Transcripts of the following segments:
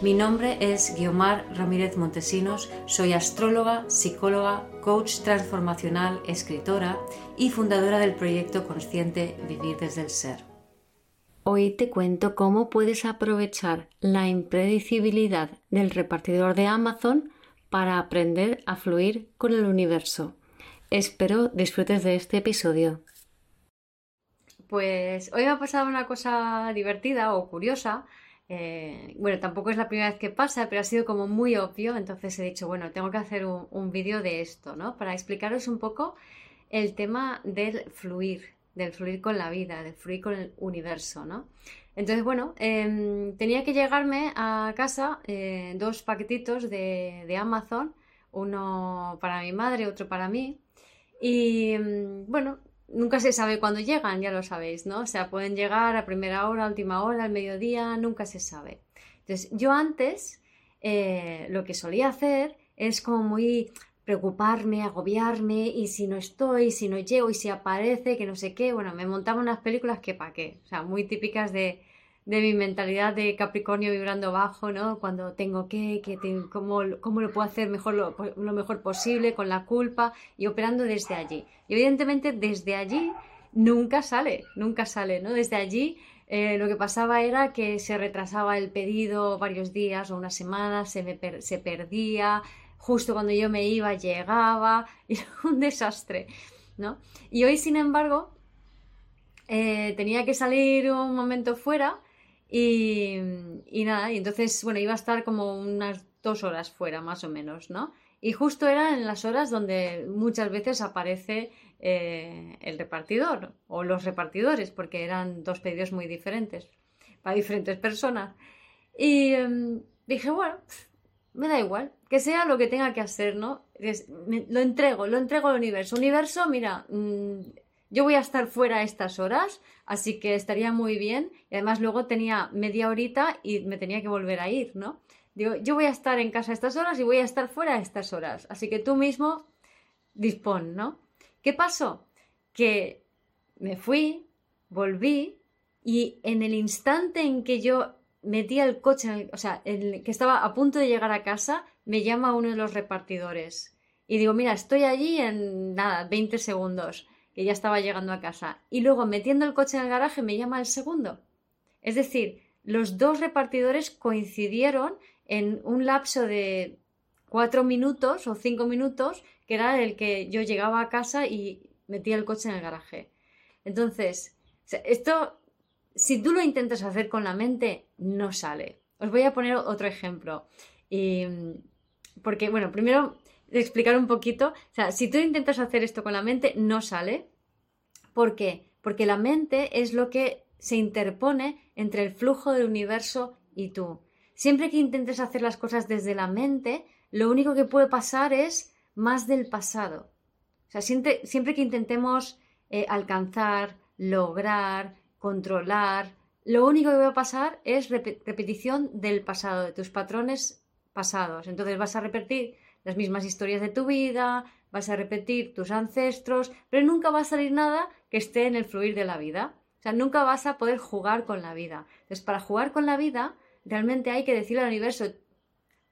Mi nombre es Guiomar Ramírez Montesinos, soy astróloga, psicóloga, coach transformacional, escritora y fundadora del proyecto consciente Vivir desde el Ser. Hoy te cuento cómo puedes aprovechar la impredecibilidad del repartidor de Amazon para aprender a fluir con el universo. Espero disfrutes de este episodio. Pues hoy me ha pasado una cosa divertida o curiosa eh, bueno, tampoco es la primera vez que pasa, pero ha sido como muy obvio, entonces he dicho, bueno, tengo que hacer un, vídeo de esto, ¿no? Para explicaros un poco el tema del fluir, del fluir con la vida, del fluir con el universo, ¿no? Entonces, bueno, em, tenía que llegarme a casa eh, dos paquetitos de, de, Amazon, uno para mi madre, otro para mí. Y em, bueno, nunca se sabe cuándo llegan, ya lo sabéis, ¿no? O sea, pueden llegar a primera hora, última hora, al mediodía, nunca se sabe. Entonces, yo antes eh, lo que solía hacer es como muy preocuparme, agobiarme, y si no estoy, si no llego, y si aparece, que no sé qué. Bueno, me montaba unas películas que pa' qué. O sea, muy típicas de, de mi mentalidad de Capricornio vibrando bajo, ¿no? Cuando tengo que, que cómo, cómo, lo puedo hacer mejor lo, lo, mejor posible, con la culpa y operando desde allí. Y evidentemente desde allí nunca sale, nunca sale, ¿no? Desde allí eh, lo que pasaba era que se retrasaba el pedido varios días o una semana, se, me se perdía, justo cuando yo me iba llegaba, y era un desastre, ¿no? Y hoy, sin embargo, eh, tenía que salir un momento fuera y, nada, y entonces, bueno, iba a estar como unas dos horas fuera, más o menos, ¿no? Y justo eran las horas donde muchas veces aparece eh, el repartidor o los repartidores, porque eran dos pedidos muy diferentes para diferentes personas. Y em, dije, bueno, me da igual, que sea lo que tenga que hacer, ¿no? lo entrego, lo entrego al universo. Universo, mira, mm, yo voy a estar fuera a estas horas, así que estaría muy bien. Y además luego tenía media horita y me tenía que volver a ir, ¿no? Digo, yo voy a estar en casa a estas horas y voy a estar fuera a estas horas. Así que tú mismo dispón, ¿no? ¿Qué pasó? Que me fui, volví y en el instante en que yo metía el coche, o sea, que estaba a punto de llegar a casa, me llama uno de los repartidores. Y digo, mira, estoy allí en nada, 20 segundos que ya estaba llegando a casa, y luego metiendo el coche en el garaje me llama el segundo. Es decir, los dos repartidores coincidieron en un lapso de cuatro minutos o cinco minutos, que era el que yo llegaba a casa y metía el coche en el garaje. Entonces, esto, si tú lo intentas hacer con la mente, no sale. Os voy a poner otro ejemplo. Y, porque, bueno, primero explicar un poquito. O sea, si tú intentas hacer esto con la mente, no sale. ¿Por qué? Porque la mente es lo que se interpone entre el flujo del universo y tú. Siempre que intentes hacer las cosas desde la mente, lo único que puede pasar es más del pasado. O sea, siempre, que intentemos eh, alcanzar, lograr, controlar, lo único que va a pasar es repetición del pasado, de tus patrones pasados. Entonces vas a repetir las mismas historias de tu vida, vas a repetir tus ancestros, pero nunca va a salir nada que esté en el fluir de la vida. O sea, nunca vas a poder jugar con la vida. Entonces, para jugar con la vida, realmente hay que decirle al universo,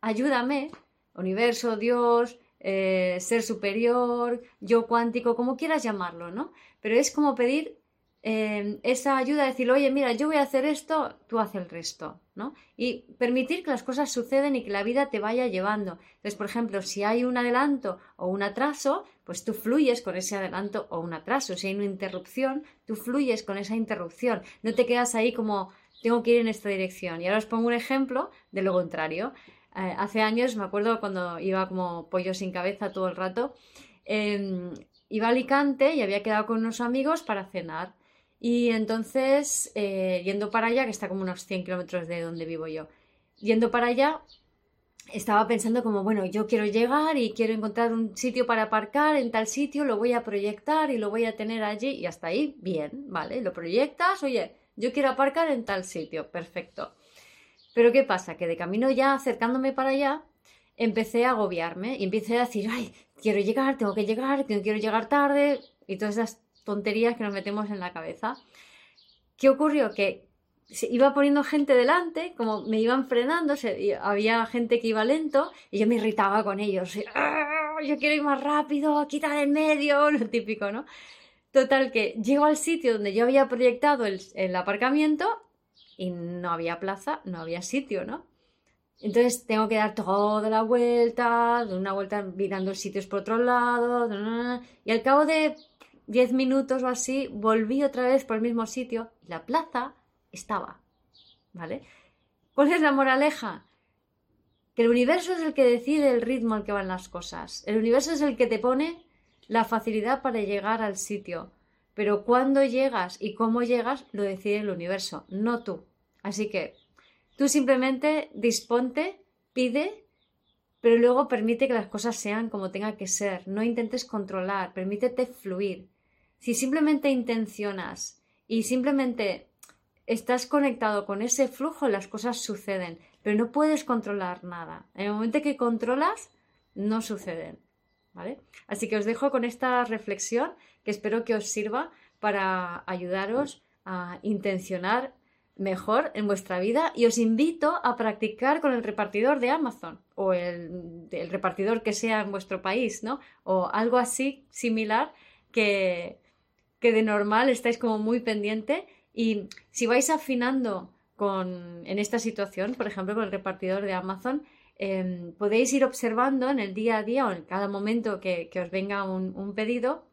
ayúdame, universo, Dios, eh, ser superior, yo cuántico, como quieras llamarlo, ¿no? Pero es como pedir Em, esa ayuda, decir, oye, mira, yo voy a hacer esto, tú haz el resto, ¿no? Y permitir que las cosas suceden y que la vida te vaya llevando. Entonces, por ejemplo, si hay un adelanto o un atraso, pues tú fluyes con ese adelanto o un atraso. Si hay una interrupción, tú fluyes con esa interrupción. No te quedas ahí como, tengo que ir en esta dirección. Y ahora os pongo un ejemplo de lo contrario. Eh, hace años, me acuerdo cuando iba como pollo sin cabeza todo el rato, em, iba a Alicante y había quedado con unos amigos para cenar. Y entonces, eh, yendo para allá, que está como unos 100 kilómetros de donde vivo yo, yendo para allá, estaba pensando como, bueno, yo quiero llegar y quiero encontrar un sitio para aparcar en tal sitio, lo voy a proyectar y lo voy a tener allí y hasta ahí, bien, ¿vale? Lo proyectas, oye, yo quiero aparcar en tal sitio, perfecto. Pero ¿qué pasa? Que de camino ya acercándome para allá, empecé a agobiarme y empecé a decir, ay, quiero llegar, tengo que llegar, quiero llegar tarde y todas esas tonterías que nos metemos en la cabeza. ¿Qué ocurrió? Que se iba poniendo gente delante, como me iban frenando, había gente que iba lento y yo me irritaba con ellos. Ah, yo quiero ir más rápido, quita del medio, lo típico, ¿no? Total, que llego al sitio donde yo había proyectado el, el aparcamiento y no había plaza, no había sitio, ¿no? Entonces tengo que dar toda la vuelta, una vuelta mirando sitios por otro lado, y al cabo de 10 minutos o así volví otra vez por el mismo sitio. La plaza estaba, ¿vale? ¿Cuál es la moraleja? Que el universo es el que decide el ritmo al que van las cosas. El universo es el que te pone la facilidad para llegar al sitio. Pero cuándo llegas y cómo llegas lo decide el universo, no tú. Así que tú simplemente disponte, pide, pero luego permite que las cosas sean como tengan que ser. No intentes controlar, permítete fluir. Si simplemente intencionas y simplemente estás conectado con ese flujo, las cosas suceden, pero no puedes controlar nada. En el momento que controlas, no suceden. ¿Vale? Así que os dejo con esta reflexión que espero que os sirva para ayudaros a intencionar mejor en vuestra vida y os invito a practicar con el repartidor de Amazon o el, el repartidor que sea en vuestro país, ¿no? O algo así similar que, que de normal estáis como muy pendiente y si vais afinando con, en esta situación, por ejemplo, con el repartidor de Amazon, em, podéis ir observando en el día a día o en cada momento que, os venga un, pedido,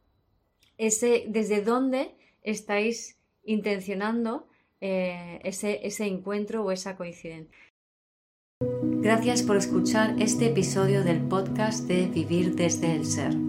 ese, desde dónde estáis intencionando eh, ese, ese encuentro o esa coincidencia. Gracias por escuchar este episodio del podcast de Vivir desde el Ser.